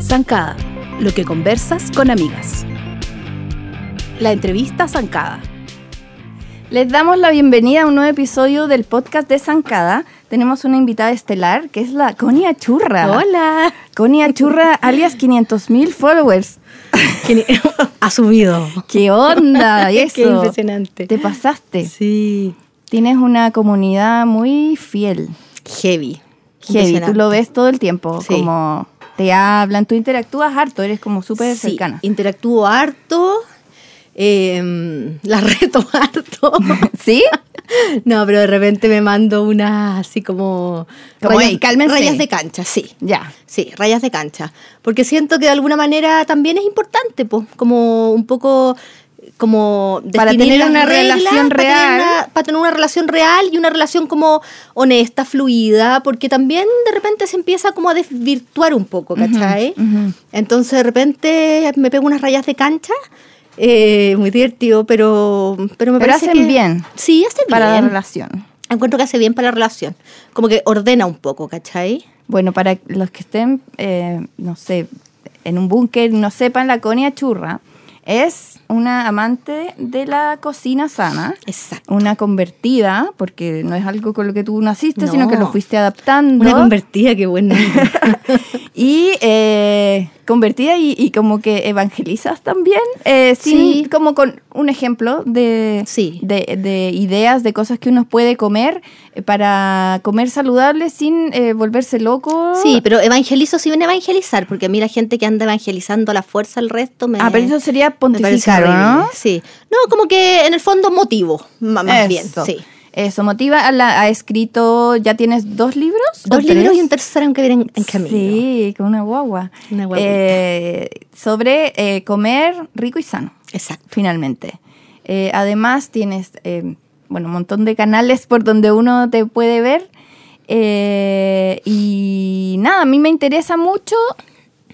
Zancada, lo que conversas con amigas. La entrevista Zancada. Les damos la bienvenida a un nuevo episodio del podcast de Zancada. Tenemos una invitada estelar que es la Conia Churra. Hola. Conia Churra, alias 500.000 followers. ha subido. ¿Qué onda? ¿Y eso? Qué impresionante. Te pasaste. Sí. Tienes una comunidad muy fiel. Heavy. Heavy. Tú lo ves todo el tiempo. Sí. Como te hablan, tú interactúas harto, eres como súper Sí, cercana. interactúo harto. eh, la reto harto. ¿Sí? no, pero de repente me mando una así como. Como, rayas, "Ey, cálmense". rayas de cancha, sí. Ya. Sí, rayas de cancha. Porque siento que de alguna manera también es importante, pues, como un poco como Para tener una reglas, relación para tener real. una- para tener una relación real y una relación como honesta, fluida, porque también de repente se empieza como a desvirtuar un poco, ¿cachai? ujú. Entonces de repente me pego unas rayas de cancha, eh, muy divertido, pero, pero me Pero parece hacen que- bien Sí, hace bien. Para la relación. Encuentro que hace bien para la relación. Como que ordena un poco, ¿cachai? Bueno, para los que estén, eh, no sé, en un búnker, no sepan, la Conia Churra es una amante de la cocina sana. Exacto. Una convertida, porque no es algo con lo que tú naciste, No. sino que lo fuiste adaptando. Una convertida, qué buena. y eh, convertida y, y como que evangelizas también, eh, sin, Sí. como con un ejemplo de, Sí. de, de ideas, de cosas que uno puede comer eh, para comer saludable sin eh, volverse loco. Sí, pero evangelizo si ven evangelizar, porque a mí la gente que anda evangelizando a la fuerza al resto me. Ah, pero eso sería pontificar. ¿no? Sí. No, como que en el fondo motivo, más bien. Sí. Eso, Motiva a la- ha escrito, ¿ya tienes dos libros? ¿O Dos libros tres? y un tercero aunque vienen en camino. Sí, con una guagua. Una. Eh, sobre eh, comer rico y sano. Exacto. finalmente. Eh, además, tienes eh, bueno, un montón de canales por donde uno te puede ver. Y nada, a mí me interesa mucho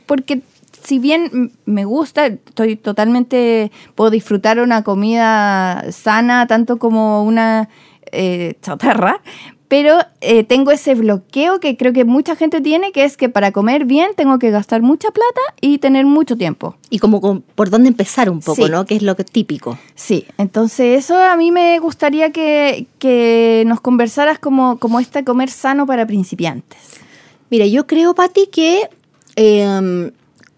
porque si bien me gusta, estoy totalmente, puedo disfrutar una comida sana, tanto como una eh, chatarra, pero eh, tengo ese bloqueo que creo que mucha gente tiene, que es que para comer bien tengo que gastar mucha plata y tener mucho tiempo. Y como con- por dónde empezar un poco, Sí. ¿no? Que es lo que típico. Sí, entonces eso a mí me gustaría que, que nos conversaras como, como este comer sano para principiantes. Mira, yo creo, Pati, que eh,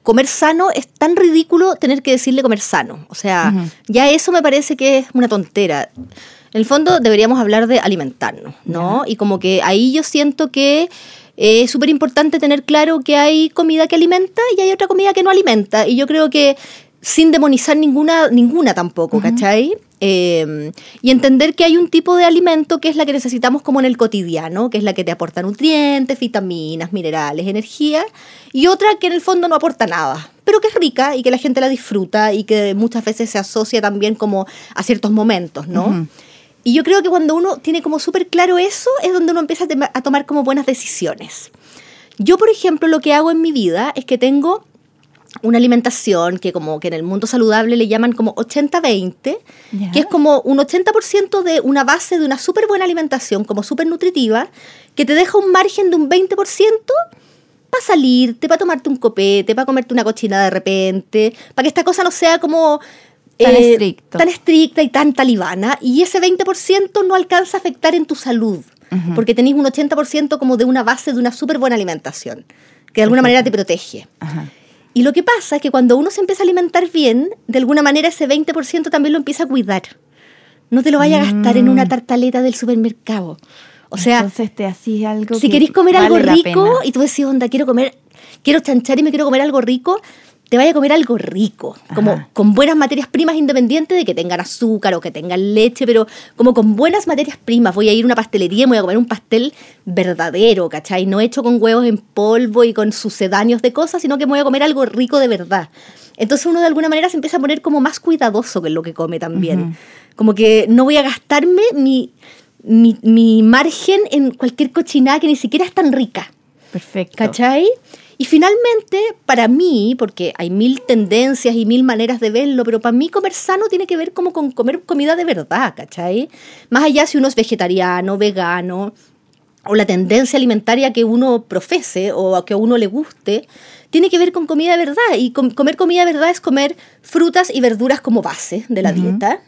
comer sano es tan ridículo tener que decirle comer sano. O sea, Ujú. ya eso me parece que es una tontera. En el fondo deberíamos hablar de alimentarnos, ¿no? Y como que ahí yo siento que es súper importante tener claro que hay comida que alimenta y hay otra comida que no alimenta. Y yo creo que sin demonizar ninguna, ninguna tampoco, ¿cachai? Eh, y entender que hay un tipo de alimento que es la que necesitamos como en el cotidiano, que es la que te aporta nutrientes, vitaminas, minerales, energía, y otra que en el fondo no aporta nada, pero que es rica y que la gente la disfruta y que muchas veces se asocia también como a ciertos momentos, ¿no? Ujú. Y yo creo que cuando uno tiene como súper claro eso, es donde uno empieza a, tomar como buenas decisiones. Yo, por ejemplo, lo que hago en mi vida es que tengo una alimentación que como que en el mundo saludable le llaman como 80-20, Ya. que es como un 80% de una base de una súper buena alimentación, como súper nutritiva, que te deja un margen de un 20% para salirte, para tomarte un copete, para comerte una cochinada de repente, para que esta cosa no sea como... eh, Tan estricto. Tan estricta y tan talibana. Y ese 20% no alcanza a afectar en tu salud, Ujú. porque tenéis un 80% como de una base de una súper buena alimentación, que de alguna manera te protege. Ajá. Y lo que pasa es que cuando uno se empieza a alimentar bien, de alguna manera ese 20% también lo empieza a cuidar. No te lo vaya a gastar en una tartaleta del supermercado. O sea, Mm. Entonces te hacís algo si que queréis comer algo vale la rico y tú decís, onda, quiero comer, quiero chanchar y me quiero comer algo rico, te vaya a comer algo rico, como Ajá. con buenas materias primas independiente de que tengan azúcar o que tengan leche, pero como con buenas materias primas. Voy a ir a una pastelería y voy a comer un pastel verdadero, ¿cachai? No hecho con huevos en polvo y con sucedáneos de cosas, sino que me voy a comer algo rico de verdad. Entonces uno de alguna manera se empieza a poner como más cuidadoso con lo que come también. Como que no voy a gastarme mi, mi, mi margen en cualquier cochinada que ni siquiera es tan rica. Perfecto. ¿Cachai? Y finalmente, para mí, porque hay mil tendencias y mil maneras de verlo, pero para mí comer sano tiene que ver como con comer comida de verdad, ¿cachai? Más allá si uno es vegetariano, vegano, o la tendencia alimentaria que uno profese o que a uno le guste, tiene que ver con comida de verdad. Y comer comida de verdad es comer frutas y verduras como base de la dieta.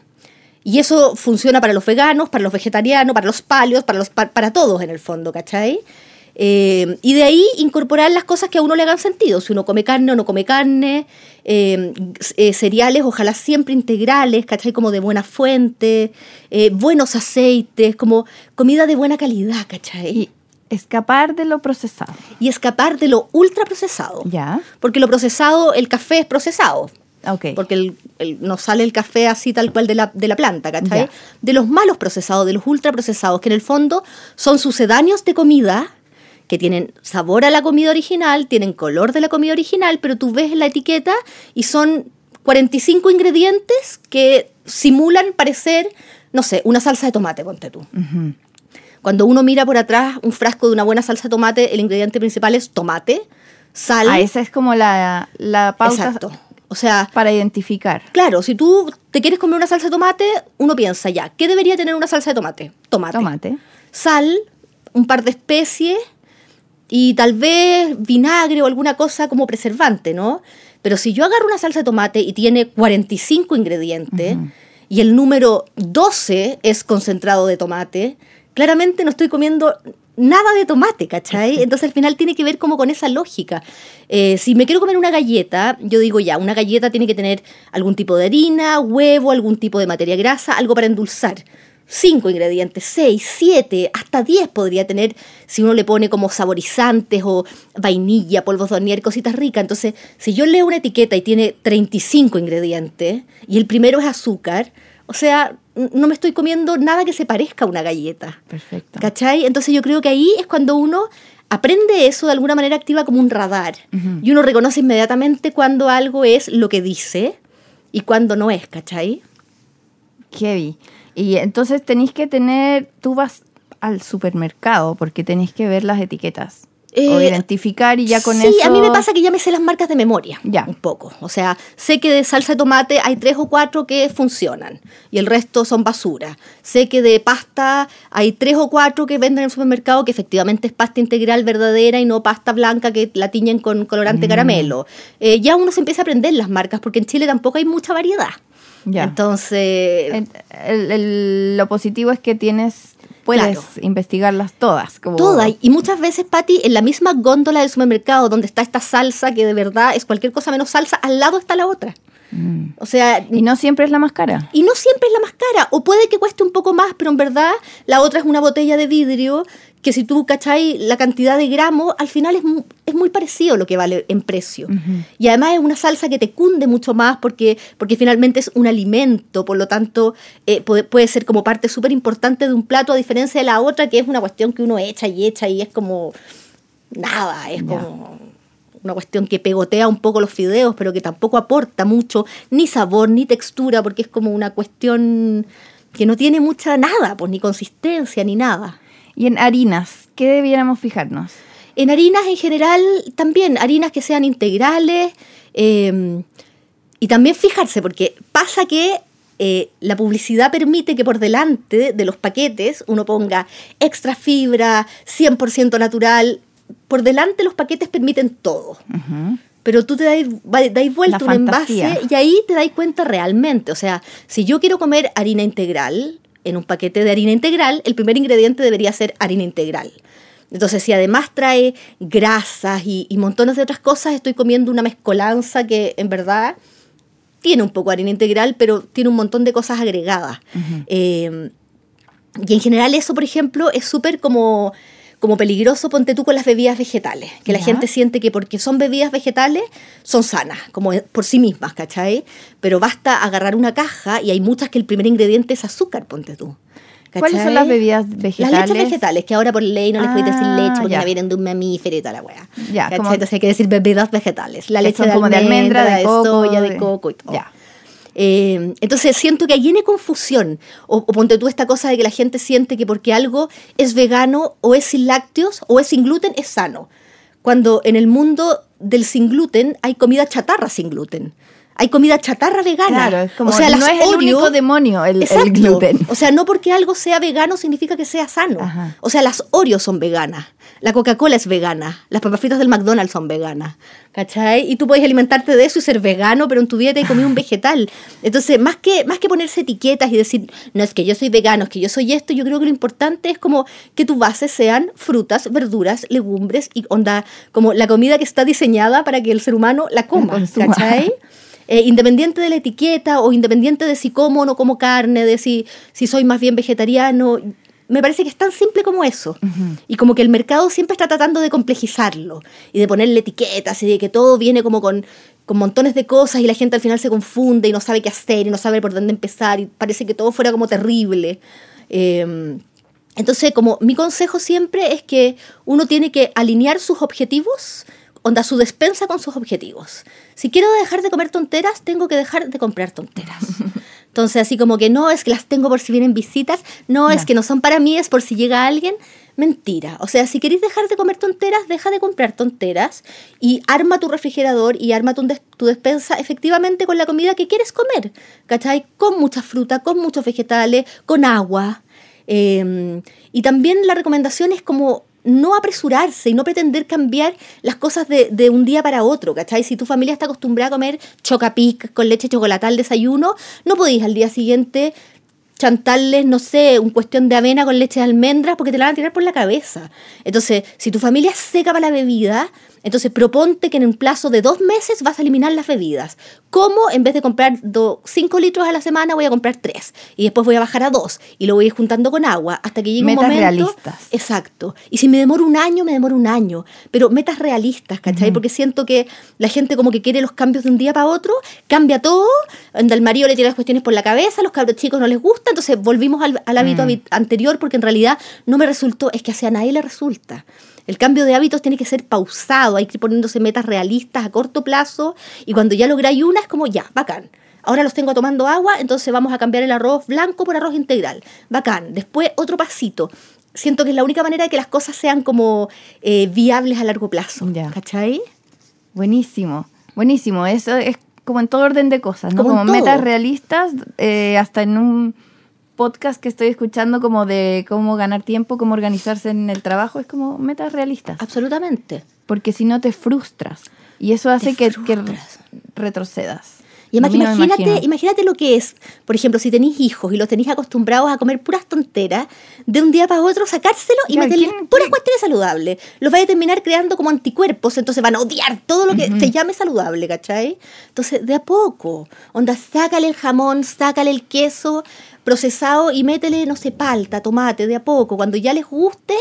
Y eso funciona para los veganos, para los vegetarianos, para los palios, para, los, para todos en el fondo, ¿cachai? Eh, y de ahí incorporar las cosas que a uno le hagan sentido. Si uno come carne o no come carne, eh, eh, cereales, ojalá siempre integrales, ¿cachai? Como de buena fuente, buenos aceites, como comida de buena calidad, ¿cachai? Y escapar de lo procesado. Y escapar de lo ultraprocesado. Ya. Porque lo procesado, el café es procesado. Okay. Porque el, no sale el café así tal cual de la, de la planta, ¿cachai? De los malos procesados, de los ultraprocesados, que en el fondo son sucedáneos de comida que tienen sabor a la comida original, tienen color de la comida original, pero tú ves la etiqueta y son 45 ingredientes que simulan parecer, no sé, una salsa de tomate, ponte tú. Cuando uno mira por atrás un frasco de una buena salsa de tomate, el ingrediente principal es tomate, sal. Ah, esa es como la, la pauta. Exacto. O sea, para identificar. Claro, si tú te quieres comer una salsa de tomate, uno piensa ya, ¿qué debería tener una salsa de tomate? Tomate. Tomate. Sal, un par de especies y tal vez vinagre o alguna cosa como preservante, ¿no? Pero si yo agarro una salsa de tomate y tiene 45 ingredientes y el número 12 es concentrado de tomate, claramente no estoy comiendo nada de tomate, ¿cachai? Entonces al final tiene que ver como con esa lógica. Eh, si me quiero comer una galleta, yo digo ya, una galleta tiene que tener algún tipo de harina, huevo, algún tipo de materia grasa, algo para endulzar cinco ingredientes, seis, siete, hasta diez podría tener si uno le pone como saborizantes o vainilla, polvos de hornear, cositas ricas. Entonces, si yo leo una etiqueta y tiene 35 ingredientes y el primero es azúcar, o sea, no me estoy comiendo nada que se parezca a una galleta. Perfecto. ¿Cachai? Entonces yo creo que ahí es cuando uno aprende eso de alguna manera activa como un radar y uno reconoce inmediatamente cuando algo es lo que dice y cuando no es, ¿cachai? Heavy. Y entonces tenéis que tener, tú vas al supermercado porque tenéis que ver las etiquetas. o eh, identificar y ya con eso. Sí, a mí me pasa que ya me sé las marcas de memoria. Ya. Un poco. O sea, sé que de salsa de tomate hay tres o cuatro que funcionan y el resto son basura. Sé que de pasta hay tres o cuatro que venden en el supermercado que efectivamente es pasta integral verdadera y no pasta blanca que la tiñen con colorante mm. caramelo. Eh, ya uno se empieza a aprender las marcas porque en Chile tampoco hay mucha variedad. Entonces. lo positivo es que tienes. Puedes investigarlas todas. Como... Todas. Y muchas veces, Patti, en la misma góndola del supermercado donde está esta salsa, que de verdad es cualquier cosa menos salsa, al lado está la otra. Mm. O sea, y no siempre es la más cara. Y no siempre es la más cara. O puede que cueste un poco más, pero en verdad la otra es una botella de vidrio que si tú cachai la cantidad de gramos, al final es, es muy parecido lo que vale en precio. Y además es una salsa que te cunde mucho más porque, porque finalmente es un alimento, por lo tanto eh, puede, ser como parte súper importante de un plato a diferencia de la otra que es una cuestión que uno echa y echa y es como nada, es como una cuestión que pegotea un poco los fideos, pero que tampoco aporta mucho, ni sabor, ni textura, porque es como una cuestión que no tiene mucha nada, pues ni consistencia, ni nada. Y en harinas, ¿qué debiéramos fijarnos? En harinas en general también, harinas que sean integrales em, y también fijarse, porque pasa que eh, la publicidad permite que por delante de los paquetes uno ponga extra fibra, 100% natural. Por delante los paquetes permiten todo. Pero tú te dais, dais vuelta un envase y ahí te dais cuenta realmente. O sea, si yo quiero comer harina integral, en un paquete de harina integral, el primer ingrediente debería ser harina integral. Entonces, si además trae grasas y, montones de otras cosas, estoy comiendo una mezcolanza que en verdad tiene un poco harina integral, pero tiene un montón de cosas agregadas. Eh, y en general eso, por ejemplo, es súper como como peligroso, ponte tú con las bebidas vegetales, que la gente siente que porque son bebidas vegetales son sanas, como por sí mismas, ¿cachai? Pero basta agarrar una caja y hay muchas que el primer ingrediente es azúcar, ponte tú. ¿Cuáles son las bebidas vegetales? Las leches vegetales, que ahora por ley no les puedes decir ah, leche porque no vienen de un mamífero y toda la weá. Ya, Entonces hay que decir bebidas vegetales. La leche de, como de almendra, de, soya, de, coco y todo. Ya. Eh, entonces siento que ahí viene confusión. O, ponte tú esta cosa de que la gente siente que porque algo es vegano o es sin lácteos o es sin gluten es sano. Cuando en el mundo del sin gluten hay comida chatarra sin gluten. Hay comida chatarra vegana. Claro, es como, o sea, no las es el Oreo- único demonio el, gluten. O sea, no porque algo sea vegano significa que sea sano. Ajá. O sea, las Oreos son veganas. La Coca-Cola es vegana. Las papas fritas del McDonald's son veganas. ¿Cachai? Y tú puedes alimentarte de eso y ser vegano, pero en tu dieta hay comido un vegetal. Entonces, más que, más que ponerse etiquetas y decir, no es que yo soy vegano, es que yo soy esto, yo creo que lo importante es como que tus bases sean frutas, verduras, legumbres y onda, como la comida que está diseñada para que el ser humano la coma. ¿Cachai? Eh, independiente de la etiqueta o independiente de si como o no como carne, de si, si soy más bien vegetariano, me parece que es tan simple como eso. Y como que el mercado siempre está tratando de complejizarlo y de ponerle etiquetas y de que todo viene como con, con montones de cosas y la gente al final se confunde y no sabe qué hacer y no sabe por dónde empezar y parece que todo fuera como terrible. Eh, entonces, como mi consejo siempre es que uno tiene que alinear sus objetivos, onda su despensa con sus objetivos. Si quiero dejar de comer tonteras, tengo que dejar de comprar tonteras. Entonces, así como que no es que las tengo por si vienen visitas, no es que no son para mí, es por si llega alguien. Mentira. O sea, si queréis dejar de comer tonteras, deja de comprar tonteras y arma tu refrigerador y arma tu, des- tu despensa efectivamente con la comida que quieres comer. ¿Cachai? Con mucha fruta, con muchos vegetales, con agua. Eh, y también la recomendación es como no apresurarse y no pretender cambiar las cosas de, de un día para otro, ¿cachai? Si tu familia está acostumbrada a comer chocapic con leche chocolate al desayuno, no podéis al día siguiente chantarles, no sé, un cuestión de avena con leche de almendras porque te la van a tirar por la cabeza. Entonces, si tu familia es seca para la bebida, entonces proponte que en un plazo de dos meses vas a eliminar las bebidas. ¿Cómo? En vez de comprar 5 litros a la semana, voy a comprar 3. Y después voy a bajar a 2. Y lo voy a ir juntando con agua hasta que llegue un Metas momento... realistas. Exacto. Y si me demoro un año, me demoro un año. Pero metas realistas, ¿cachai? Porque siento que la gente como que quiere los cambios de un día para otro, cambia todo, el marido le tira las cuestiones por la cabeza, los cabros chicos no les gusta, entonces volvimos al, al hábito Mm. anterior porque en realidad no me resultó, es que hacia nadie le resulta. El cambio de hábitos tiene que ser pausado, hay que ir poniéndose metas realistas a corto plazo y cuando ya lográis una es como ya, bacán. Ahora los tengo tomando agua, entonces vamos a cambiar el arroz blanco por arroz integral. Bacán. Después otro pasito. Siento que es la única manera de que las cosas sean como eh, viables a largo plazo. Ya. ¿Cachai? Buenísimo, buenísimo. Eso es como en todo orden de cosas, ¿no? Como metas realistas, eh, hasta en un podcast que estoy escuchando como de cómo ganar tiempo, cómo organizarse en el trabajo, es como metas realistas. Absolutamente. Porque si no te frustras. Y eso hace que, retrocedas. Y además, no imagínate, imagínate lo que es, por ejemplo, si tenéis hijos y los tenéis acostumbrados a comer puras tonteras, de un día para otro sacárselo y ¿quién- puras cuestiones saludables. Los vais a terminar creando como anticuerpos, entonces van a odiar todo lo que se llame saludable, ¿cachai? Entonces, de a poco, onda, sácale el jamón, sácale el queso procesado y métele, no sé, palta, tomate, de a poco. Cuando ya les guste,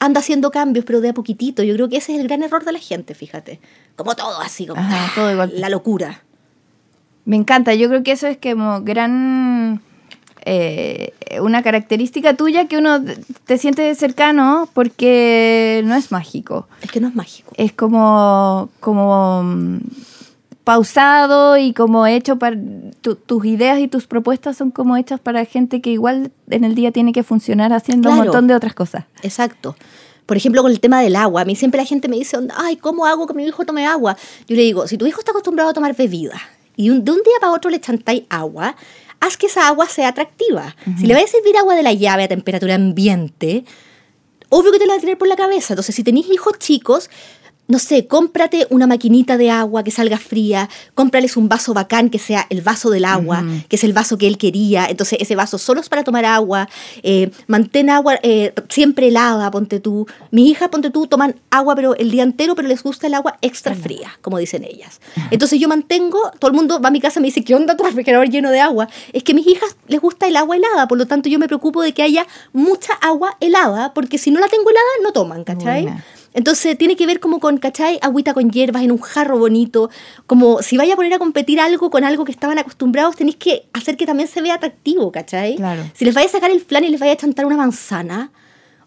anda haciendo cambios, pero de a poquitito. Yo creo que ese es el gran error de la gente, fíjate. Como todo así, como Ajá, todo golpe. la locura. Me encanta, yo creo que eso es como gran... eh, una característica tuya que uno te siente cercano porque no es mágico. Es que no es mágico. es como, como pausado y como hecho para tu- tus ideas y tus propuestas son como hechas para gente que igual en el día tiene que funcionar haciendo un montón de otras cosas. Exacto. Por ejemplo, con el tema del agua. A mí siempre la gente me dice, ay, ¿cómo hago que mi hijo tome agua? Yo le digo, si tu hijo está acostumbrado a tomar bebida y un- de un día para otro le chantáis agua, haz que esa agua sea atractiva. Si le vais a servir agua de la llave a temperatura ambiente, obvio que te la va a tirar por la cabeza. Entonces, si tenéis hijos chicos, no sé, cómprate una maquinita de agua que salga fría, cómprales un vaso bacán que sea el vaso del agua, que es el vaso que él quería. Entonces, ese vaso solo es para tomar agua. Eh, mantén agua eh, siempre helada, ponte tú. Mis hijas, ponte tú, toman agua pero el día entero, pero les gusta el agua extra fría, como dicen ellas. Entonces, yo mantengo, todo el mundo va a mi casa y me dice, ¿qué onda tu refrigerador lleno de agua? Es que a mis hijas les gusta el agua helada, por lo tanto, yo me preocupo de que haya mucha agua helada, porque si no la tengo helada, no toman, ¿cachai? Buena. Entonces tiene que ver como con, ¿cachai? Agüita con hierbas en un jarro bonito. Como si vaya a poner a competir algo con algo que estaban acostumbrados, tenéis que hacer que también se vea atractivo, ¿cachai? Claro. Si les vaya a sacar el flan y les vaya a chantar una manzana,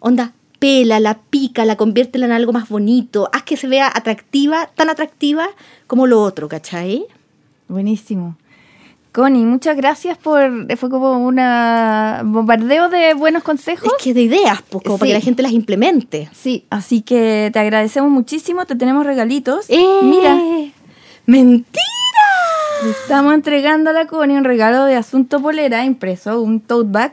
onda, pela, la pica, la conviértela en algo más bonito. Haz que se vea atractiva, tan atractiva como lo otro, ¿cachai? Buenísimo. Connie, muchas gracias por. Fue como un bombardeo de buenos consejos. Es que de ideas, pues, como para que la gente las implemente. Sí, así que te agradecemos muchísimo. Te tenemos regalitos. ¡Eh! Mira, ¡Mentira! le estamos entregando a la Connie un regalo de Asunto Polera impreso, un tote bag,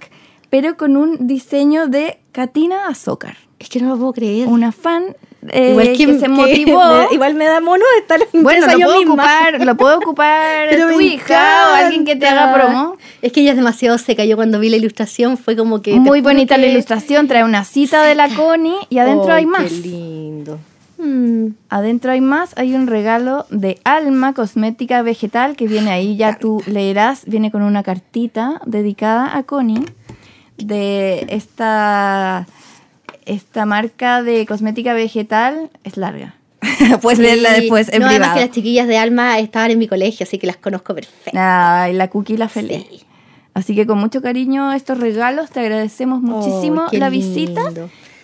pero con un diseño de Katina Azócar. Es que no lo puedo creer. Una fan eh, que, se motivó. me- igual me da mono estar en bueno, lo yo puedo, misma. ocupar, lo puedo ocupar Pero tu hija o alguien que te haga promo. Es que ella es demasiado seca. Yo cuando vi la ilustración fue como que. Muy bonita la ilustración, trae una cita de la Connie y adentro Ay, hay más. Qué lindo. Mm. Adentro hay más, hay un regalo de Alma Cosmética Vegetal que viene ahí, ya tú leerás, viene con una cartita dedicada a Connie de esta, esta marca de cosmética vegetal, es larga. Puedes leerla Sí. después en no, además privado. que las chiquillas de Alma estaban en mi colegio, así que las conozco perfecto. Ay, la cookie la feliz. Sí. Así que con mucho cariño estos regalos, te agradecemos muchísimo Oh, qué la visita.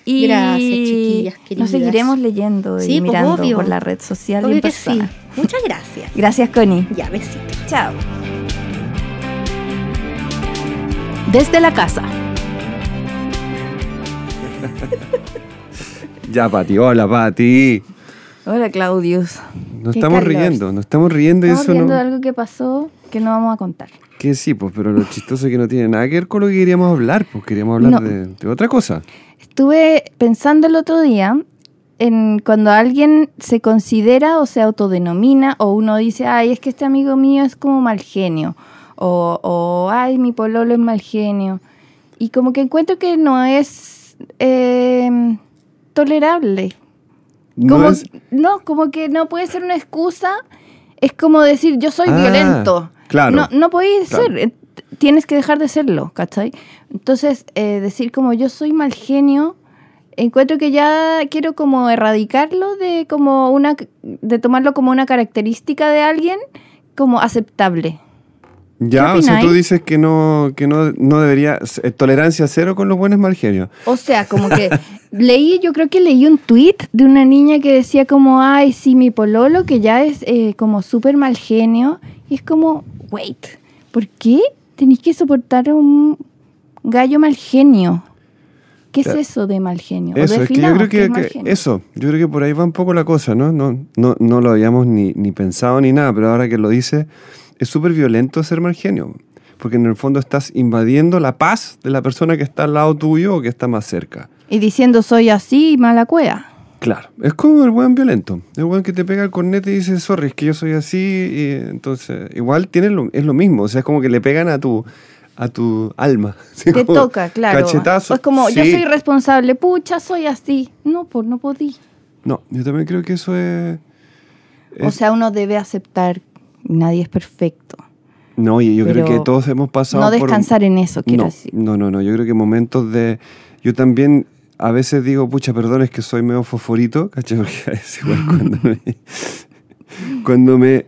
Y Gracias, chiquillas nos seguiremos leyendo Sí, y pues, mirando obvio. por la red social y Obvio en que sí. Muchas gracias. Gracias, Connie. Ya, besito. Chao. Desde la casa. Ya, Pati, hola, Pati. Hola, Claudius. Nos Qué estamos calor. riendo, nos estamos riendo y Estamos eso riendo no. de algo que pasó que no vamos a contar. Que sí, pues, pero lo chistoso es que no tiene nada que ver con lo que queríamos hablar, pues queríamos hablar No. de, de otra cosa. Estuve pensando el otro día en cuando alguien se considera o se autodenomina o uno dice, ay, es que este amigo mío es como mal genio o, o ay, mi pololo es mal genio. Y como que encuentro que no es eh, tolerable. No Como, es- no, como que no puede ser una excusa. Es como decir, yo soy Ah, violento. claro. No, no podéis Claro. ser. eh, Tienes que dejar de serlo, ¿cachai? Entonces, eh, decir como yo soy mal genio, encuentro que ya quiero como erradicarlo de como una de tomarlo como una característica de alguien como aceptable. Ya, ¿qué o sea, tú dices que no, que no, no debería. eh, Tolerancia cero con los buenos mal genios. O sea, como que leí, yo creo que leí un tweet de una niña que decía como, ay, sí, mi pololo, que ya es eh, como súper mal genio. Y es como, wait, ¿por qué tenéis que soportar a un gallo mal genio? ¿Qué Claro. es eso de mal genio? Eso, es que yo creo que, eso, yo creo que por ahí va un poco la cosa, ¿no? No, no, no lo habíamos ni, ni pensado ni nada, pero ahora que lo dice, es súper violento ser mal genio, porque en el fondo estás invadiendo la paz de la persona que está al lado tuyo o que está más cerca. Y diciendo soy así, mala cueva. Claro, es como el buen violento, el buen que te pega el cornete y dice, sorry, es que yo soy así, y entonces igual tiene lo, es lo mismo, o sea, es como que le pegan a tu, a tu alma. así Te toca, claro. Cachetazo. Es como, yo soy responsable, pucha, soy así. No, pues no podí. No, yo también creo que eso es... O es- sea, uno debe aceptar, nadie es perfecto. No, y yo creo que todos hemos pasado no por- descansar en eso, quiero no, decir. No, no, no. Yo creo que momentos de. Yo también a veces digo, pucha, perdón, es que soy medio fosforito, ¿cachai? Porque es igual cuando me. cuando me.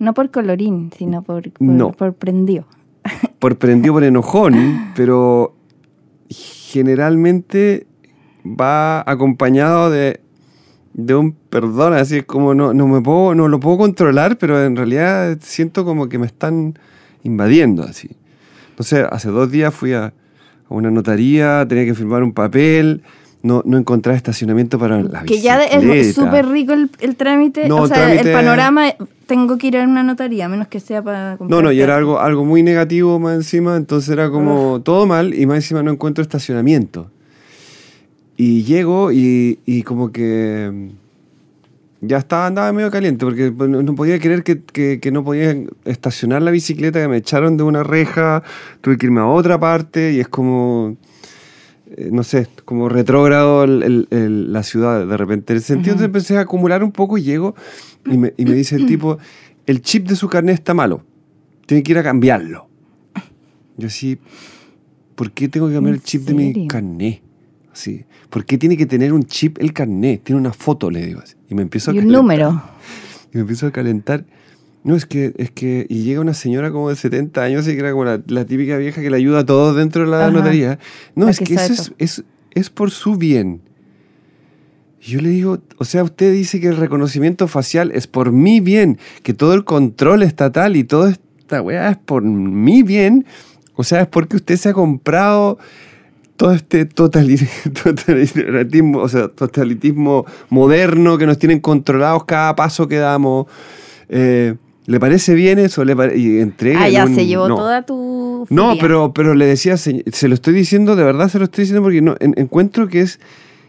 No por colorín, sino por, por, No. por prendido. Por prendido por enojón, pero generalmente va acompañado de. De un perdón, así es como no, no me puedo, no lo puedo controlar, pero en realidad siento como que me están invadiendo así. No sé, hace dos días fui a, a una notaría, tenía que firmar un papel, no, no encontraba estacionamiento para la Que ya es bicicleta. súper rico el, el trámite. No, o sea, trámite- el panorama, tengo que ir a una notaría, a menos que sea para No, comprar no, y era algo, algo muy negativo más encima, entonces era como todo mal y más encima no encuentro estacionamiento. Y llego y, y como que mm, ya estaba, andaba medio caliente porque pues, no, podía creer que, que- que no podía estacionar la bicicleta, que me echaron de una reja, tuve que irme a otra parte y es como, eh, no sé, como retrógrado el- el- el- la ciudad de repente. En el sentido, empecé a acumular un poco y llego y me, y me dice el tipo, el chip de su carnet está malo, tiene que ir a cambiarlo. Yo así, ¿por qué tengo que cambiar ¿En el chip de mi carnet? Así, ¿por qué tiene que tener un chip el carnet? Tiene una foto, le digo así. Y me empiezo a Y un calentar. número. Y me empiezo a calentar. No, es que, es que, y llega una señora como de 70 años y que era como la, la típica vieja que le ayuda a todos dentro de la Ajá. notaría. No, La es que eso es, es, es por su bien. Y yo le digo, o sea, usted dice que el reconocimiento facial es por mi bien, que todo el control estatal y todo es esta weá es por mi bien, o sea, es porque usted se ha comprado todo este totali- totalitarismo, o sea, totalitismo moderno que nos tienen controlados cada paso que damos. Eh, ¿Le parece bien eso? ¿Le pare- y entrega Ah, ya un- se llevó no. toda tu. No, pero, pero le decía, se, se lo estoy diciendo, de verdad se lo estoy diciendo porque no, en- encuentro que es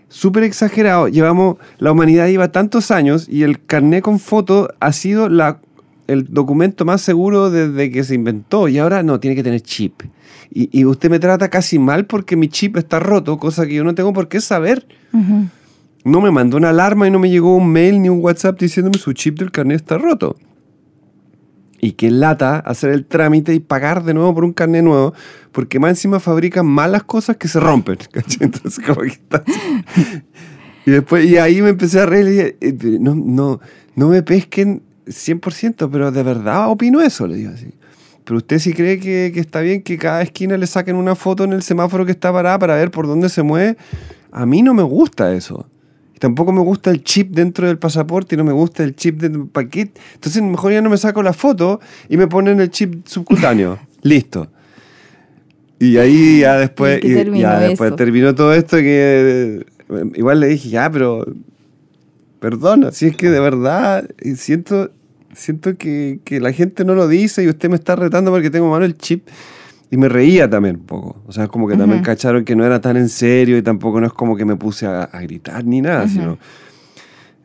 súper exagerado. Llevamos, la humanidad lleva tantos años y el carné con foto ha sido la, el documento más seguro desde que se inventó y ahora no, tiene que tener chip. Y, y usted me trata casi mal porque mi chip está roto, cosa que yo no tengo por qué saber. No me mandó una alarma y no me llegó un mail ni un WhatsApp diciéndome su chip del carnet está roto. Y que lata hacer el trámite y pagar de nuevo por un carnet nuevo, porque más encima fabrican malas cosas que se rompen. Entonces, como que está. Y después, y ahí me empecé a reír y dije, eh, no, no, no me pesquen 100%, pero de verdad opino eso, le digo así. Pero usted sí cree que, que está bien que cada esquina le saquen una foto en el semáforo que está parada para ver por dónde se mueve. A mí no me gusta eso. Y tampoco me gusta el chip dentro del pasaporte y no me gusta el chip del paquete. Entonces mejor ya no me saco la foto y me ponen el chip subcutáneo. Listo. Y ahí ya después, ¿En qué y- terminó ya después terminó todo esto que eh, igual le dije, ya, pero perdona, si es que de verdad siento, siento que, que la gente no lo dice y usted me está retando porque tengo malo el chip. Y me reía también un poco. O sea, como que también cacharon que no era tan en serio y tampoco no es como que me puse a, a gritar ni nada, sino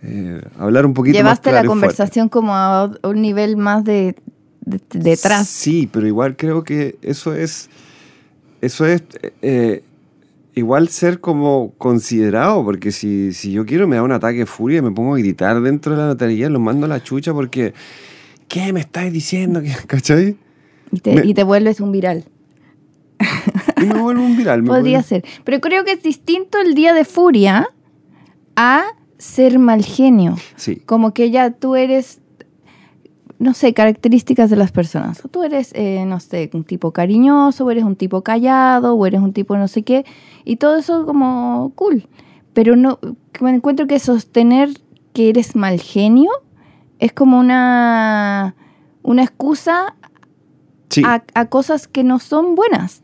eh, hablar un poquito Llevaste más la claro fuerte. conversación como a un nivel más de, de- detrás. Sí, pero igual creo que eso es. Eso es. eh, igual ser como considerado, porque si, si yo quiero me da un ataque de furia y me pongo a gritar dentro de la notaría, los mando a la chucha porque. ¿Qué me estáis diciendo? ¿Cachai? Y te, Me- y te vuelves un viral. Y me vuelvo un viral. me Podría vuelvo- ser. Pero creo que es distinto el día de furia a ser mal genio. Sí. Como que ya tú eres, no sé, características de las personas. O tú eres, eh, no sé, un tipo cariñoso, o eres un tipo callado, o eres un tipo no sé qué. Y todo eso como cool. Pero no, me encuentro que sostener que eres mal genio es como una, una excusa Sí. a, a cosas que no son buenas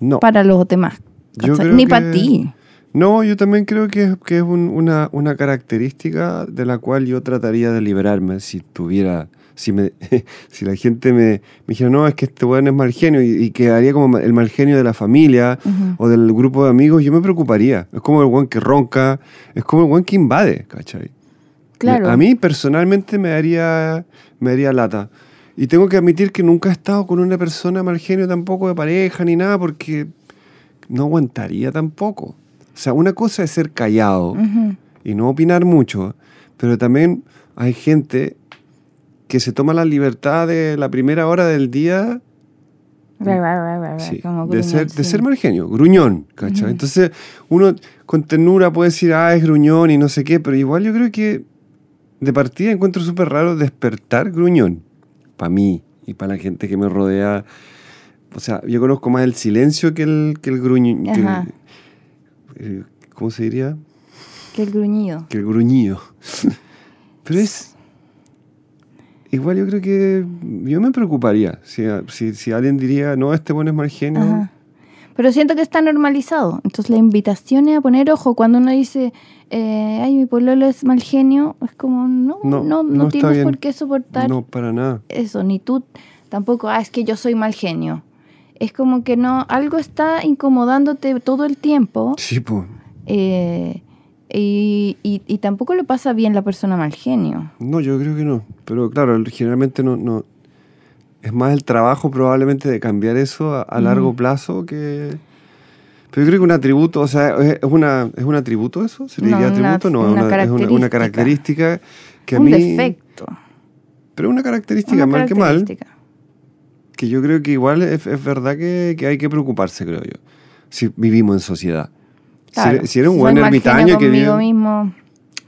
no. para los demás. Yo ¿cachai? creo Ni que- para ti. No, yo también creo que es, que es un- una, una característica de la cual yo trataría de liberarme si tuviera, si, me, si la gente me, me dijera, no, es que este weón es mal genio y, y quedaría como el mal genio de la familia o del grupo de amigos, yo me preocuparía. Es como el weón que ronca, es como el weón que invade, ¿cachai? Claro. Me- A mí personalmente me daría, me daría lata. Y tengo que admitir que nunca he estado con una persona mal genio tampoco de pareja ni nada porque no aguantaría tampoco. O sea, una cosa es ser callado y no opinar mucho, pero también hay gente que se toma la libertad de la primera hora del día ra, ra, Sí, como de, ser, de ser mal genio, gruñón, ¿cachai? Entonces, uno con ternura puede decir, ah, es gruñón y no sé qué, pero igual yo creo que de partida encuentro súper raro despertar gruñón, para mí y para la gente que me rodea. O sea, yo conozco más el silencio que el, que el gruñón. eh, ¿Cómo se diría? Que el gruñido. Que el gruñido. pero es... Igual yo creo que yo me preocuparía si, si, si alguien diría, no, este bueno es mal genio. Ajá. Pero siento que está normalizado. Entonces la invitación es a poner ojo. Cuando uno dice, eh, ay, mi pololo es mal genio, es como, no, no, No, no, no tienes bien. por qué soportar No, para nada. eso. Ni tú tampoco, ah, es que yo soy mal genio. Es como que no, algo está incomodándote todo el tiempo. Sí, pues. eh, y, y, y tampoco le pasa bien la persona mal genio. No, yo creo que no. Pero claro, generalmente no, no. Es más el trabajo probablemente de cambiar eso a, a largo plazo que. Pero yo creo que un atributo, o sea, es una, ¿es un atributo eso? ¿Se le No, diría una- atributo? No, una es una, una característica. característica que a Un mí. defecto. Pero una característica, Una mal que mal, característica. que yo creo que igual es, es verdad que, que hay que preocuparse, creo yo. Si vivimos en sociedad. Si Claro, si eres un buen ermitaño que vive, mismo.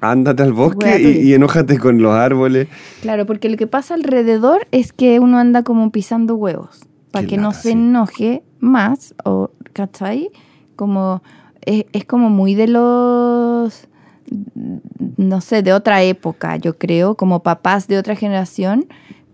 ándate al bosque y, y enójate con los árboles. Claro, porque lo que pasa alrededor es que uno anda como pisando huevos. Para que no se sí. enoje más, o, ¿cachai? Como, es, es como muy de los, no sé, de otra época, yo creo, como papás de otra generación,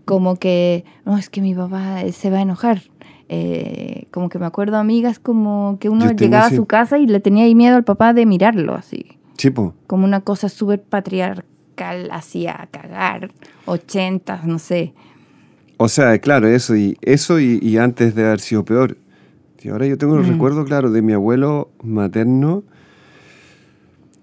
como que, no, es que mi papá se va a enojar. Eh, como que me acuerdo amigas como que uno llegaba a su casa y le tenía ahí miedo al papá de mirarlo así. Sí, po. Como una cosa súper patriarcal, hacía cagar, ochentas, no sé. O sea, claro, eso y eso y, y antes de haber sido peor. Y ahora yo tengo el Mm. recuerdo, claro, de mi abuelo materno,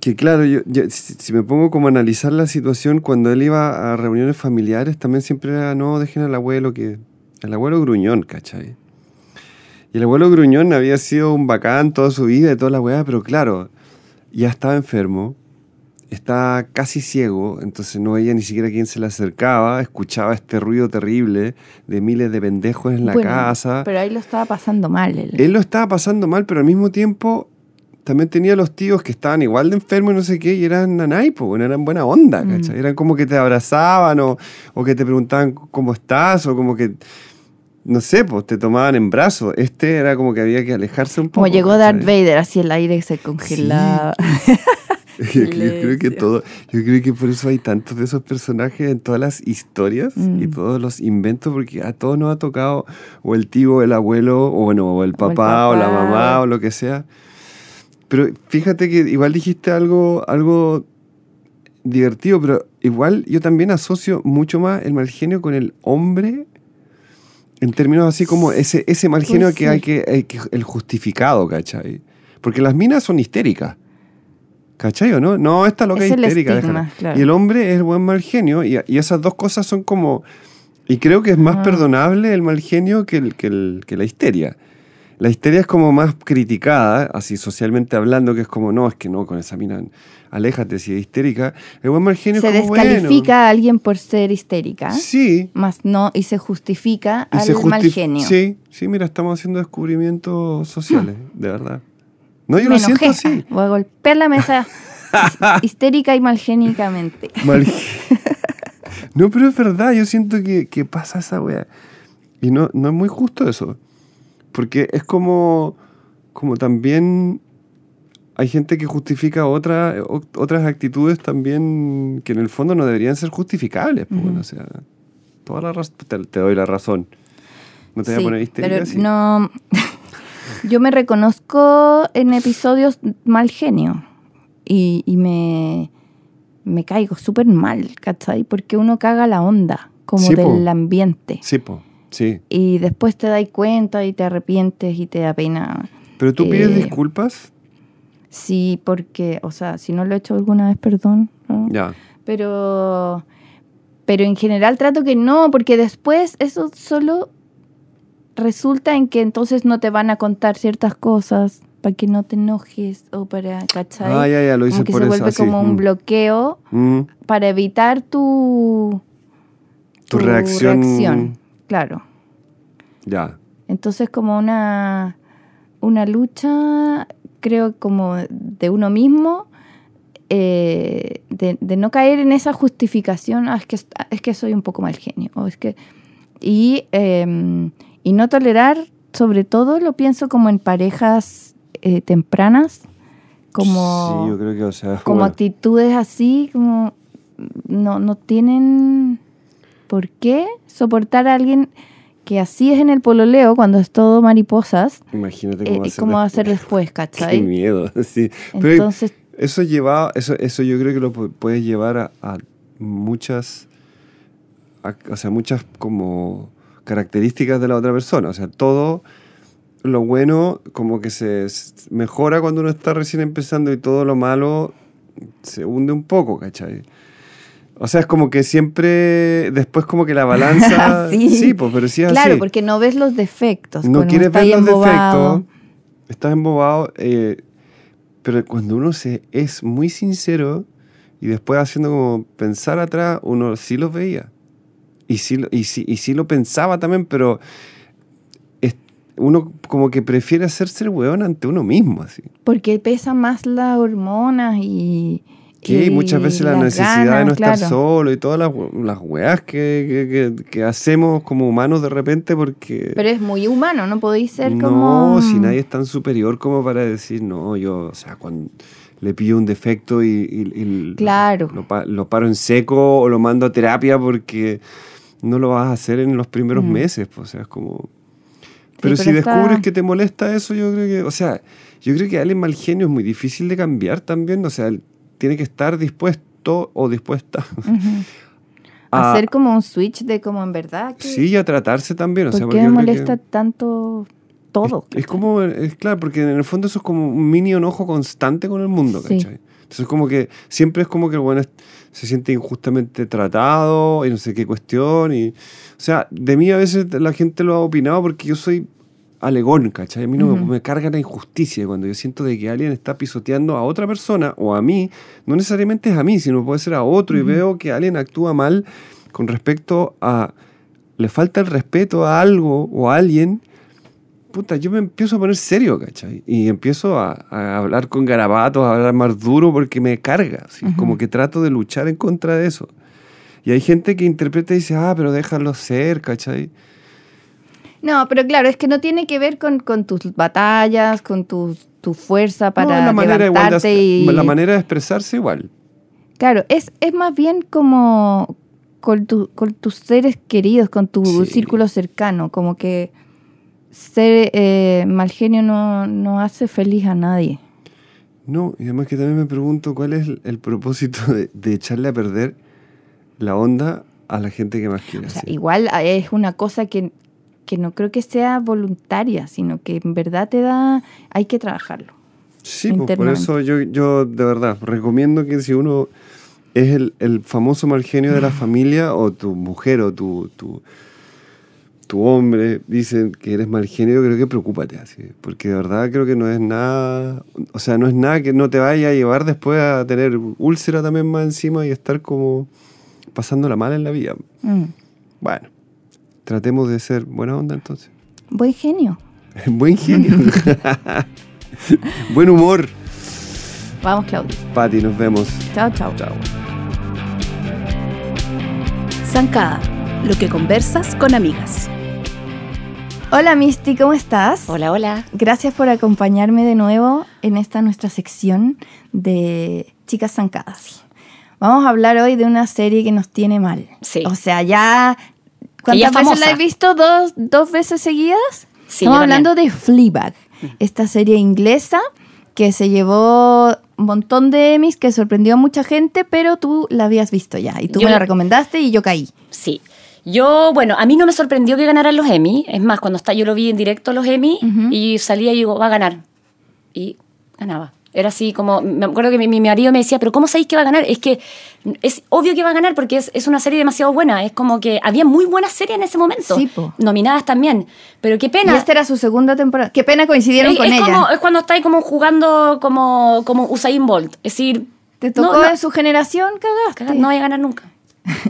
que claro, yo, si me pongo como a analizar la situación, cuando él iba a reuniones familiares, también siempre era, no, dejen al abuelo, que el abuelo gruñón, ¿cachai? Y el abuelo gruñón había sido un bacán toda su vida y toda la weá, pero claro, ya estaba enfermo, estaba casi ciego, entonces no veía ni siquiera quién se le acercaba, escuchaba este ruido terrible de miles de pendejos en la Bueno, casa. Pero ahí lo estaba pasando mal. él. Él lo estaba pasando mal, pero al mismo tiempo también tenía los tíos que estaban igual de enfermos y no sé qué, y eran nanay, po, bueno, eran buena onda, Mm. ¿cachai? Eran como que te abrazaban o, o que te preguntaban cómo estás o como que, no sé, pues te tomaban en brazos. Este era como que había que alejarse un poco. Como llegó. Darth Vader, así el aire se congelaba. yo creo que todo, yo creo que por eso hay tantos de esos personajes en todas las historias y Mm. todos los inventos, porque a todos nos ha tocado o el tío, o el abuelo, o bueno, o el papá, o, la papá. mamá, o lo que sea. Pero fíjate que igual dijiste algo, algo divertido, pero igual yo también asocio mucho más el mal genio con el hombre. En términos así como ese, ese mal genio Pues que, sí. hay que, hay que- el justificado, ¿cachai? Porque las minas son histéricas. ¿Cachai o no? No, esta loca Es el histérica. estigma, déjala. claro. Y el hombre es el buen mal genio. Y, y esas dos cosas son como. Y creo que es más Ajá. perdonable el mal genio que, el, que, el- que la histeria. La histeria es como más criticada, así socialmente hablando, que es como, no, es que no, con esa mina, aléjate si es histérica. El buen mal genio se es como, descalifica a alguien por ser histérica, bueno. Sí. más no, y se justifica y al se mal justi- genio. Sí, sí, mira, estamos haciendo descubrimientos sociales, de verdad. No, yo Me lo siento así. Voy a golpear la mesa histérica y malgénicamente. Mal- no, pero es verdad, yo siento que, que pasa esa wea. Y no, no es muy justo eso. Porque es como, como también hay gente que justifica otra, otras actitudes también que en el fondo no deberían ser justificables. pues, bueno, o sea, toda la te, te doy la razón. No te voy a poner histérica pero no. Yo me reconozco en episodios mal genio y, y me, me caigo súper mal, ¿cachai? Porque uno caga la onda, como Sí, po. del ambiente. Sí, po, sí. Y después te das cuenta y te arrepientes y te da pena. Pero tú pides Eh, disculpas. Sí, porque, o sea, si no lo he hecho alguna vez, perdón. ¿no? Ya. Pero, pero en general trato que no, porque después eso solo resulta en que entonces no te van a contar ciertas cosas para que no te enojes o para, ¿cachai? Ah, ya, ya, lo hice como que por se eso. vuelve así, como un mm. bloqueo Mm. para evitar tu, Tu reacción. Claro. Ya. Entonces como una, una lucha, creo como de uno mismo, eh, de, de no caer en esa justificación, "Ah, es, que, es que soy un poco mal genio, o es que... Y, eh, y no tolerar, sobre todo lo pienso como en parejas eh, tempranas, como, Sí, yo creo que, o sea, como bueno. actitudes así, como no, no tienen por qué soportar a alguien que así es en el pololeo cuando es todo mariposas, Imagínate eh, cómo, va a ser cómo va a ser después. después, Qué ¿cachai? miedo, sí. Pero Entonces, eso lleva, eso, eso yo creo que lo pu- puedes llevar a, a muchas, a- o sea, muchas como características de la otra persona. O sea, todo lo bueno como que se mejora cuando uno está recién empezando y todo lo malo se hunde un poco, ¿cachai? O sea, es como que siempre, después como que la balanza... Sí. pues, pero sí es claro, así. porque no ves los defectos. No quieres ver los embobado. defectos, estás embobado, eh, pero cuando uno se es muy sincero y después haciendo como pensar atrás, uno sí los veía. Y sí, lo- y sí, y sí lo pensaba también, pero es- uno como que prefiere hacerse el weón ante uno mismo, así. Porque pesan más las hormonas y... Que muchas veces la necesidad de no estar solo y todas las, las weas que, que- que- que hacemos como humanos de repente porque... Pero es muy humano, no podéis ser no, como... si nadie es tan superior como para decir, no, yo, o sea, cuando le pillo un defecto y, y- y Claro. lo, pa- lo paro en seco o lo mando a terapia porque no lo vas a hacer en los primeros Mm. meses, pues, o sea, es como... Pero si pero descubres que te molesta eso, yo creo que, o sea, yo creo que alguien mal genio es muy difícil de cambiar también, o sea, tiene que estar dispuesto o dispuesta Ujú. a, Hacer como un switch de como en verdad. que- sí, y a tratarse también, o sea, ¿Por porque qué me creo que- molesta tanto todo? Es, es como, es claro, porque en el fondo eso es como un mini enojo constante con el mundo, Sí. ¿cachai? Entonces como que siempre es como que el bueno se siente injustamente tratado y no sé qué cuestión. Y, o sea, de mí a veces la gente lo ha opinado porque yo soy alegón, ¿cachai? A mí no me- Ujú. me, carga la injusticia cuando yo siento de que alguien está pisoteando a otra persona o a mí, no necesariamente es a mí, sino puede ser a otro y veo que alguien actúa mal con respecto a... le falta el respeto a algo o a alguien puta, yo me empiezo a poner serio, ¿cachai? Y empiezo a, a hablar con garabatos, a hablar más duro porque me carga. así, Ujú. Como que trato de luchar en contra de eso. Y hay gente que interpreta y dice, ah, pero déjalo ser, ¿cachai? No, pero claro, es que no tiene que ver con, con tus batallas, con tu, tu fuerza No, para la manera igual de y... la manera de expresarse igual. Claro, es, es más bien como con, tu- con tus seres queridos, con tu Sí. círculo cercano, como que ser eh, mal genio no, no hace feliz a nadie. No, y además que también me pregunto cuál es el, el propósito de, de echarle a perder la onda a la gente que más quiere. O sea, igual ah, es una cosa que, que no creo que sea voluntaria, sino que en verdad te da, hay que trabajarlo. Sí, pues, por eso yo, yo de verdad recomiendo que si uno es el, el famoso mal genio de la familia o tu mujer o tu, tu, tu hombre dicen que eres mal genio, creo que preocúpate así, porque de verdad creo que no es nada, o sea, no es nada que no te vaya a llevar después a tener úlcera también más encima y estar como pasándola mal en la vida. Mm. Bueno, tratemos de ser buena onda entonces. Buen genio. Buen genio. Buen humor. Vamos, Claudia. Pati, nos vemos. Chao, chao. Chao. Zancada, lo que conversas con amigas. Hola, Misty, ¿cómo estás? Hola, hola. Gracias por acompañarme de nuevo en esta nuestra sección de Chicas Zancadas. Vamos a hablar hoy de una serie que nos tiene mal. Sí. O sea, ya... ¿Cuántas es veces la he visto? ¿Dos, dos veces seguidas? Sí, Estamos hablando de Fleabag, esta serie inglesa que se llevó un montón de Emmys, que sorprendió a mucha gente, pero tú la habías visto ya. Y tú Yo me la recomendaste y yo caí. Sí. Yo, bueno, a mí no me sorprendió que ganaran los Emmy. Es más, cuando está, yo lo vi en directo los Emmy y salía y digo, va a ganar. Y ganaba. Era así como, me acuerdo que mi, mi marido me decía, pero ¿cómo sabéis que va a ganar? Es que es obvio que va a ganar porque es, es una serie demasiado buena. Es como que había muy buenas series en ese momento. Sí. Nominadas también. Pero qué pena. Y esta era su segunda temporada. Qué pena coincidieron es, con es ella. como, es cuando estáis como jugando como, como Usain Bolt. Es decir, Te tocó no, no, en su generación, cagaste. Cagar, no voy a ganar nunca.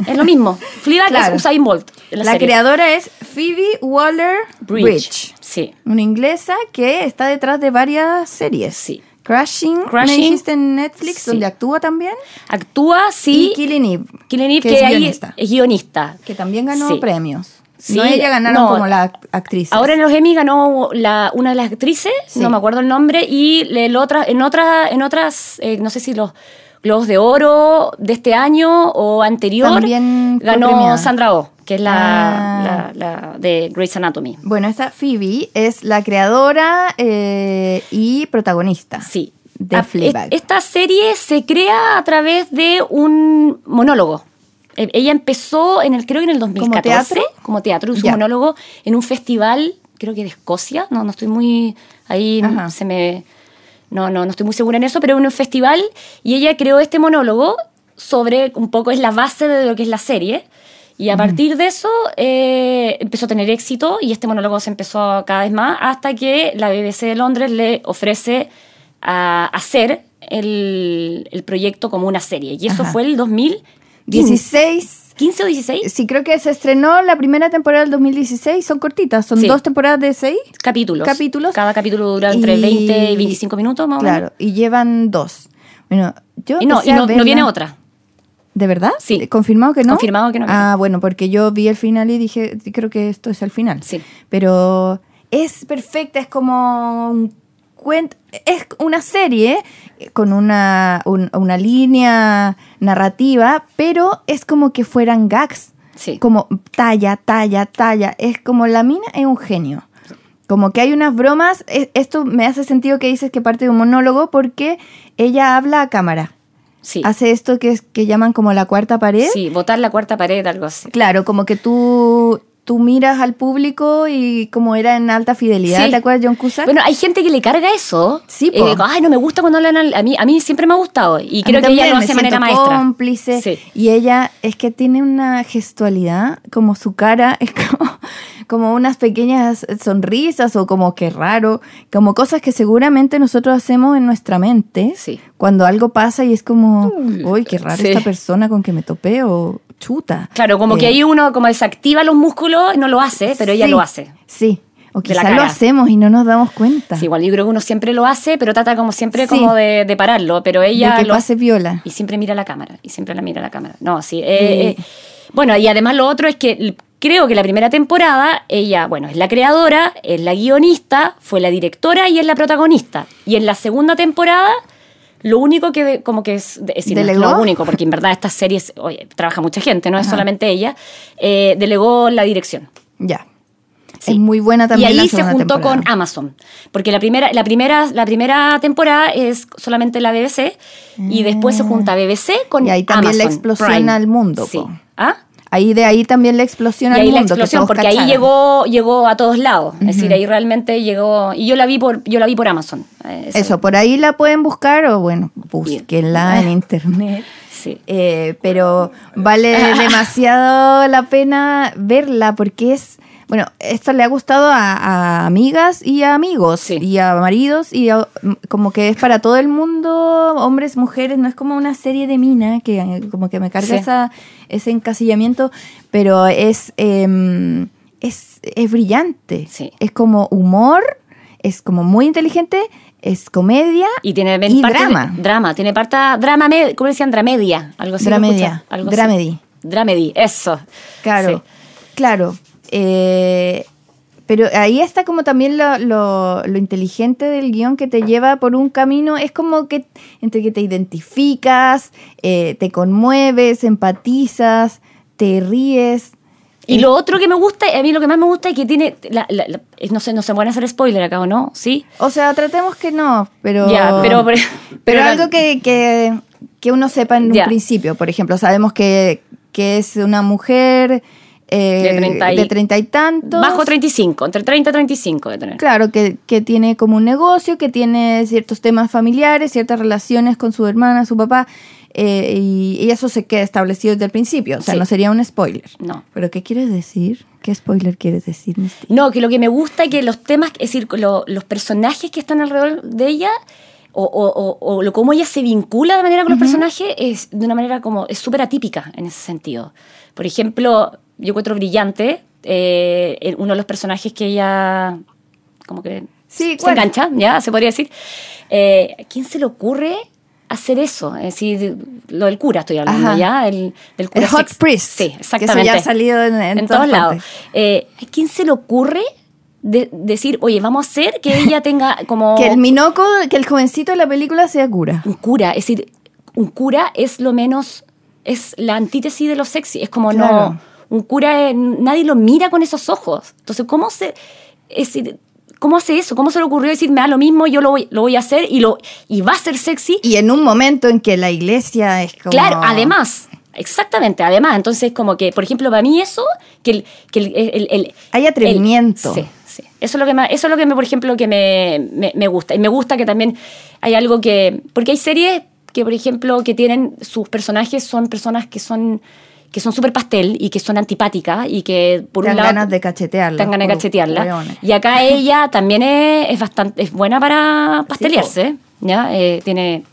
Es lo mismo. Fleabag Claro. es Usain Bolt. La, la, creadora es Phoebe Waller-Bridge, Bridge. Sí. una inglesa que está detrás de varias series. Sí. Crashing, Crashing. me dijiste en Netflix, Sí. donde actúa también. Actúa, sí. Y Killing Eve, Killing Eve, que que, es ahí guionista. es guionista. que también ganó Sí. premios. Sí, no ella ganaron no. como la actriz. Ahora en los Emmy ganó la, una de las actrices, no me acuerdo el nombre, y el otra, en, otra, en otras, eh, no sé si los Globos de Oro de este año o anterior, También ganó premiada. Sandra Oh, que es la, Ah. la- la de Grey's Anatomy. Bueno, esta Phoebe es la creadora eh, y protagonista. Sí. De Ah, Fleabag. es- Esta serie se crea a través de un monólogo. Eh, Ella empezó en el, creo que en el 2014, teatro? como teatro, monólogo en un festival, creo que de Escocia, no, no estoy muy, ahí Ajá. se me, no, no, no estoy muy segura en eso, pero en un festival y ella creó este monólogo sobre, un poco es la base de lo que es la serie. Y a partir de eso eh, empezó a tener éxito y este monólogo se empezó cada vez más hasta que la BBC de Londres le ofrece a hacer el, el proyecto como una serie. Y eso Ajá. fue el 2015. 16. 15 o 16 Sí, creo que se estrenó la primera temporada del 2016. Son cortitas, son Sí. dos temporadas de seis. capítulos. Capítulos. Cada capítulo dura entre Y- 20 y 25 minutos más o menos. Claro, y llevan dos. Bueno, yo Y no, y no, no viene otra. ¿De verdad? Sí. ¿Confirmado que no? Confirmado que no. Ah, bueno, porque yo vi el final y dije, creo que esto es el final. Sí. Pero es perfecta, es como un es una serie con una, un- una línea narrativa, pero es como que fueran gags. Sí. como talla, talla, talla. Es como la mina es un genio. Como que hay unas bromas. e- Esto me hace sentido que dices que parte de un monólogo porque ella habla a cámara. Sí. Hace esto que, es, que llaman como la cuarta pared. Sí, botar la cuarta pared, algo así. Claro, como que tú, tú miras al público y como era en alta fidelidad. Sí. ¿Te acuerdas John Cusack? Bueno, hay gente que le carga eso. Sí. Eh, Ay, no me gusta cuando hablan al- a mí. A mí siempre me ha gustado. Y A creo que ella lo hace de manera maestra. cómplice. Sí. Y ella es que tiene una gestualidad, como su cara, es como, como unas pequeñas sonrisas o como que raro, como cosas que seguramente nosotros hacemos en nuestra mente Sí. cuando algo pasa y es como, uy, qué raro Sí. esta persona con que me topé o chuta. Claro, como Eh, que ahí uno como desactiva los músculos y no lo hace, pero ella lo hace. Sí, o quizás lo hacemos y no nos damos cuenta Sí, igual yo creo que uno siempre lo hace, pero trata como siempre Sí. como de, de pararlo. Pero ella de que lo pase viola. Y siempre mira la cámara, y siempre la mira la cámara. No, sí. eh, eh, bueno, y además lo otro es que creo que la primera temporada, ella, bueno, es la creadora, es la guionista, fue la directora y es la protagonista. Y en la segunda temporada, lo único que, de- como que es, es decir, no es ¿Delegó? lo único, porque en verdad estas series, oye, trabaja mucha gente, no es Ajá. solamente ella, eh, delegó la dirección. Ya. Sí. Es muy buena Y también. la ahí se juntó temporada. con Amazon. Porque la primera, la, primera, la primera temporada es solamente la BBC y después se junta BBC con Ah. Y ahí también le Amazon explosiona Prime. al mundo, Sí. ¿Ah? Ahí de ahí también la explosión Y al ahí la mundo. explosión, todos porque ahí llegó, llegó a todos lados. Es decir, ahí realmente llegó. Y yo la vi por, yo la vi por Amazon. Eh, Eso, por ahí la pueden buscar o bueno, búsquenla en internet. Sí. Eh, pero vale demasiado la pena verla porque es, bueno, esto le ha gustado a, a amigas y a amigos Sí. y a maridos y a- como que es para todo el mundo, hombres, mujeres, no es como una serie de mina que como que me carga Sí. esa, ese encasillamiento, pero es, em, es, es brillante, Sí. es como humor, es como muy inteligente, es comedia Y tiene y parte de- drama. drama. Tiene parte. Drama, med- ¿cómo decían? Dramedia. Algo así. ¿lo Dramedia. Algo así. Dramedy. Dramedy, eso. Claro, Sí. claro. Eh, pero ahí está como también lo, lo- lo inteligente del guion que te lleva por un camino. Es como que entre que te identificas, eh, te conmueves, empatizas, te ríes. Y lo otro que me gusta, a mí lo que más me gusta es que tiene, la- la- la- no sé, no se pueden hacer spoiler acá o no, ¿sí? O sea, tratemos que no, pero. Ya, pero- pero- pero pero- algo que, que, que uno sepa en Ya. un principio. Por ejemplo, sabemos que, que es una mujer eh, De treinta y- de treinta y tantos. Bajo 35, entre 30 y 35 de tener. Claro, que, que tiene como un negocio, que tiene ciertos temas familiares, ciertas relaciones con su hermana, su papá, eh, y, y eso se queda establecido desde el principio. O sea, Sí. no sería un spoiler. No. ¿Pero qué quieres decir? ¿Qué spoiler quieres decir? No, que lo que me gusta es que los temas, es decir, lo- los personajes que están alrededor de ella, o, o, o, o lo, cómo ella se vincula de manera con los personajes, es de una manera como, es súper atípica en ese sentido. Por ejemplo, yo encuentro brillante eh, uno de los personajes que ella, como que Sí, se ¿cuál? engancha, ya, se podría decir. Eh, ¿A quién se le ocurre hacer eso? Es decir, lo del cura estoy hablando, Ajá. ¿ya? El, del cura El Hot Priest. Sí, Que exactamente. eso ya ha salido en, en En, todos lados. Eh, ¿A quién se le ocurre de- decir, oye, vamos a hacer que ella tenga como Que el minoco, que el jovencito de la película sea cura. un cura? Es decir, un cura es lo menos, es la antítesis de lo sexy. Es como Claro. no, un cura, eh, nadie lo mira con esos ojos. Entonces, ¿cómo se, es ¿cómo hace eso? ¿Cómo se le ocurrió decir, me da lo mismo, yo lo voy, lo voy a hacer y, lo, y va a ser sexy? Y en un momento en que la iglesia es como... Claro, además. Exactamente, además. Entonces, como que, por ejemplo, para mí eso, que el... Que el, el- el- Hay atrevimiento. sí, sí. Eso es lo que, más- eso es lo que me, por ejemplo, que me, me, me gusta. Y me gusta que también hay algo que... Porque hay series que, por ejemplo, que tienen... Sus personajes son personas que son que son súper pastel y que son antipáticas y que por Te un dan lado ganas de cachetearla. te dan ganas de cachetearla y acá ella también es, es bastante es buena para pastelearse ya Eh, tiene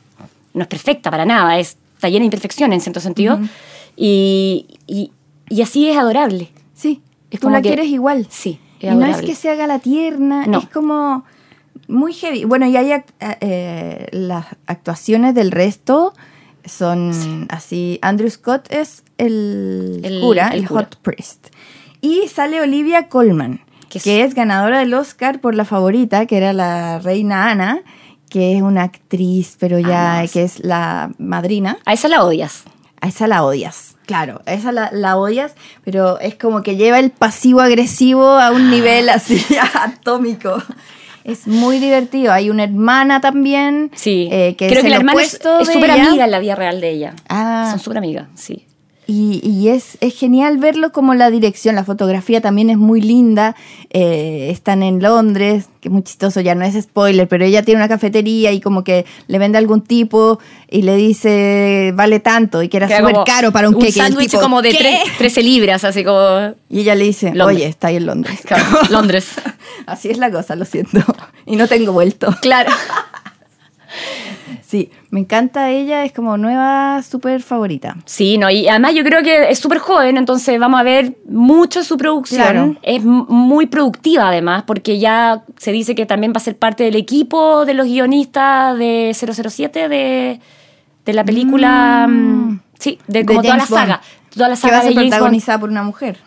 no es perfecta para nada es está llena de imperfecciones en cierto sentido y, y, y así es adorable Sí, Es tú la que- quieres igual. sí Y es no es que se haga la tierna, No. es como muy heavy. Bueno, y hay ac- eh, las actuaciones del resto son así. Andrew Scott es el, El- cura, el el, cura. hot priest. Y sale Olivia Colman, Que es- es, ganadora del Oscar por la favorita, que era la reina Ana, que es una actriz, pero ya Ah, que es la madrina. a esa la odias a esa la odias. Claro, a esa la, la odias, pero es como que lleva el pasivo agresivo a un nivel así atómico. Es muy divertido. Hay una hermana también. Sí. eh, que Creo es que el la hermana es súper amiga en la vida real de ella. Ah. Son súper amigas, sí. Y, y es, es genial verlo como la dirección, la fotografía también es muy linda. Eh, están en Londres, que es muy chistoso, ya no es spoiler, pero ella tiene una cafetería y como que le vende a algún tipo y le dice vale tanto y que era súper caro para un, Un queque. El sándwich como de ¿qué? tre- 13 libras, así como. Y ella le dice, Londres. oye, está ahí en Londres. Claro, Londres. Así es la cosa, lo siento. Y no tengo vuelto. Claro. Sí, me encanta ella, es como nueva súper favorita. Sí, no, y además yo creo que es súper joven, entonces vamos a ver mucho su producción. Claro. Es muy productiva además, porque ya se dice que también va a ser parte del equipo de los guionistas de 007, de, de la película... mm, Sí, de De como toda la saga. Toda la Que va saga a de ser James Bond. protagonizada por una mujer.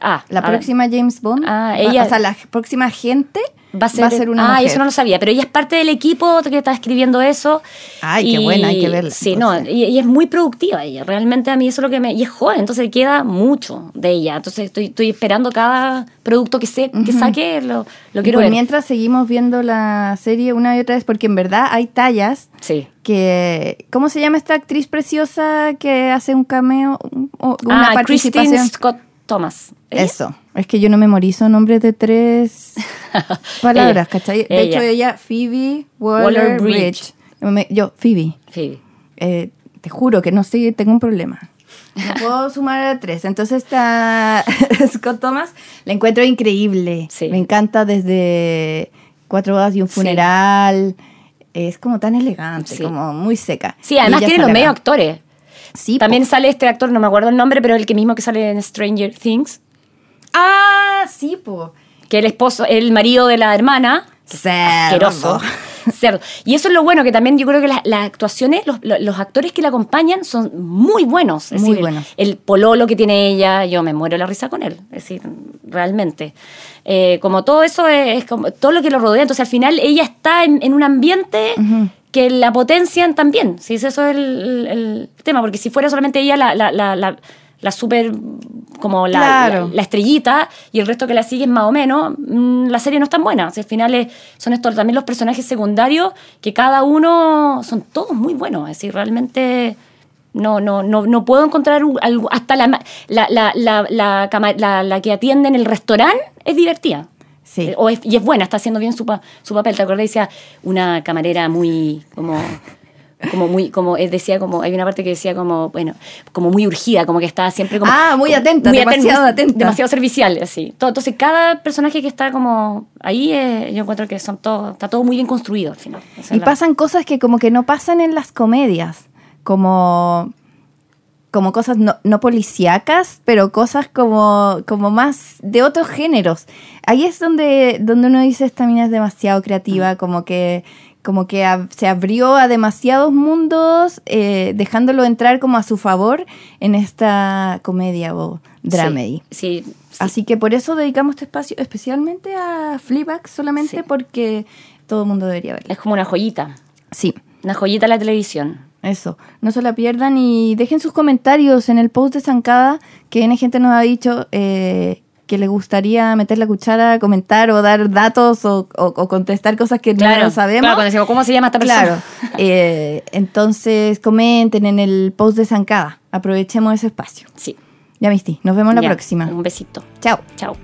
Ah, La próxima James Bond, Ah, va- ella- o sea, la próxima agente Va a ser, una ah, mujer. eso no lo sabía, pero ella es parte del equipo que está escribiendo eso. Ay, qué buena, hay que verla, Sí, no, entonces. y, y es muy productiva ella. Realmente a mí eso es lo que me. Y es joven, entonces queda mucho de ella. Entonces estoy, estoy esperando cada producto que, se, que saque, lo, lo Y quiero por ver. mientras seguimos viendo la serie una y otra vez, porque en verdad hay tallas Sí. que... ¿Cómo se llama esta actriz preciosa que hace un cameo? o Una ah, Christine participación. Scott Thomas. ¿Ella? Eso. Es que yo no memorizo nombres de tres palabras, Ella. ¿cachai? De Ella. hecho, ella, Phoebe Waller. Bridge. Yo, Phoebe. Sí. Eh, te juro que no sé, tengo un problema. No puedo sumar a tres. Entonces está Scott Thomas, la encuentro increíble. Sí. Me encanta desde Cuatro bodas y un Sí. funeral. Es como tan elegante, Sí. como muy seca. Sí, además tiene los medios actores. Sí, También po. sale este actor, no me acuerdo el nombre, pero el que mismo que sale en Stranger Things, Ah, sí, po. Que el esposo, el marido de la hermana, Cerdo. asqueroso. Cerdo. Y eso es lo bueno, que también yo creo que las, las actuaciones, los, actores que la acompañan son muy buenos. Es Muy decir, buenos. El pololo que tiene ella, yo me muero la risa con él. Es decir, realmente. Eh, como todo eso es, es como todo lo que lo rodea. Entonces al final ella está en, en un ambiente que la potencian también. ¿sí? Eso es el- el tema, porque si fuera solamente ella la, la, la, la, la super como la, Claro. la- la estrellita y el resto que la sigue es más o menos, mm, la serie no es tan buena. O sea, al final es- son estos también los personajes secundarios que cada uno son todos muy buenos. Es decir, realmente no, no, no, no puedo encontrar algo, hasta la, la, que atiende en el restaurante es divertida. Sí. Eh, o es- y es buena, está haciendo bien su, pa- su papel. ¿Te acordás? Decía una camarera muy como como muy como eh, decía como hay una parte que decía como bueno como muy urgida como que estaba siempre como Ah, muy atenta, demasiado atenta. demasiado servicial así todo, entonces cada personaje que está como ahí eh, yo encuentro que son todo está todo muy bien construido al final Esa Y la- pasan cosas que como que no pasan en las comedias, como, como cosas no, no policíacas, pero cosas como, como más de otros géneros. Ahí es donde, donde uno dice, esta mina es demasiado creativa, como que, como que se abrió a demasiados mundos, eh, dejándolo entrar como a su favor en esta comedia o dramedy. sí, sí, sí. Así que por eso dedicamos este espacio especialmente a Fleabag, solamente Sí. porque todo el mundo debería verla. es como una joyita Sí, una joyita de la televisión eso. No se la pierdan y dejen sus comentarios en el post de Zancada, que N gente nos ha dicho eh, que le gustaría meter la cuchara, comentar o dar datos o, o- o contestar cosas que no sabemos. claro, cuando decimos cómo se llama esta persona Claro. Eh, entonces comenten en el post de Zancada. Aprovechemos ese espacio. sí Ya, Misty. Nos vemos la próxima. un besito Chao. chao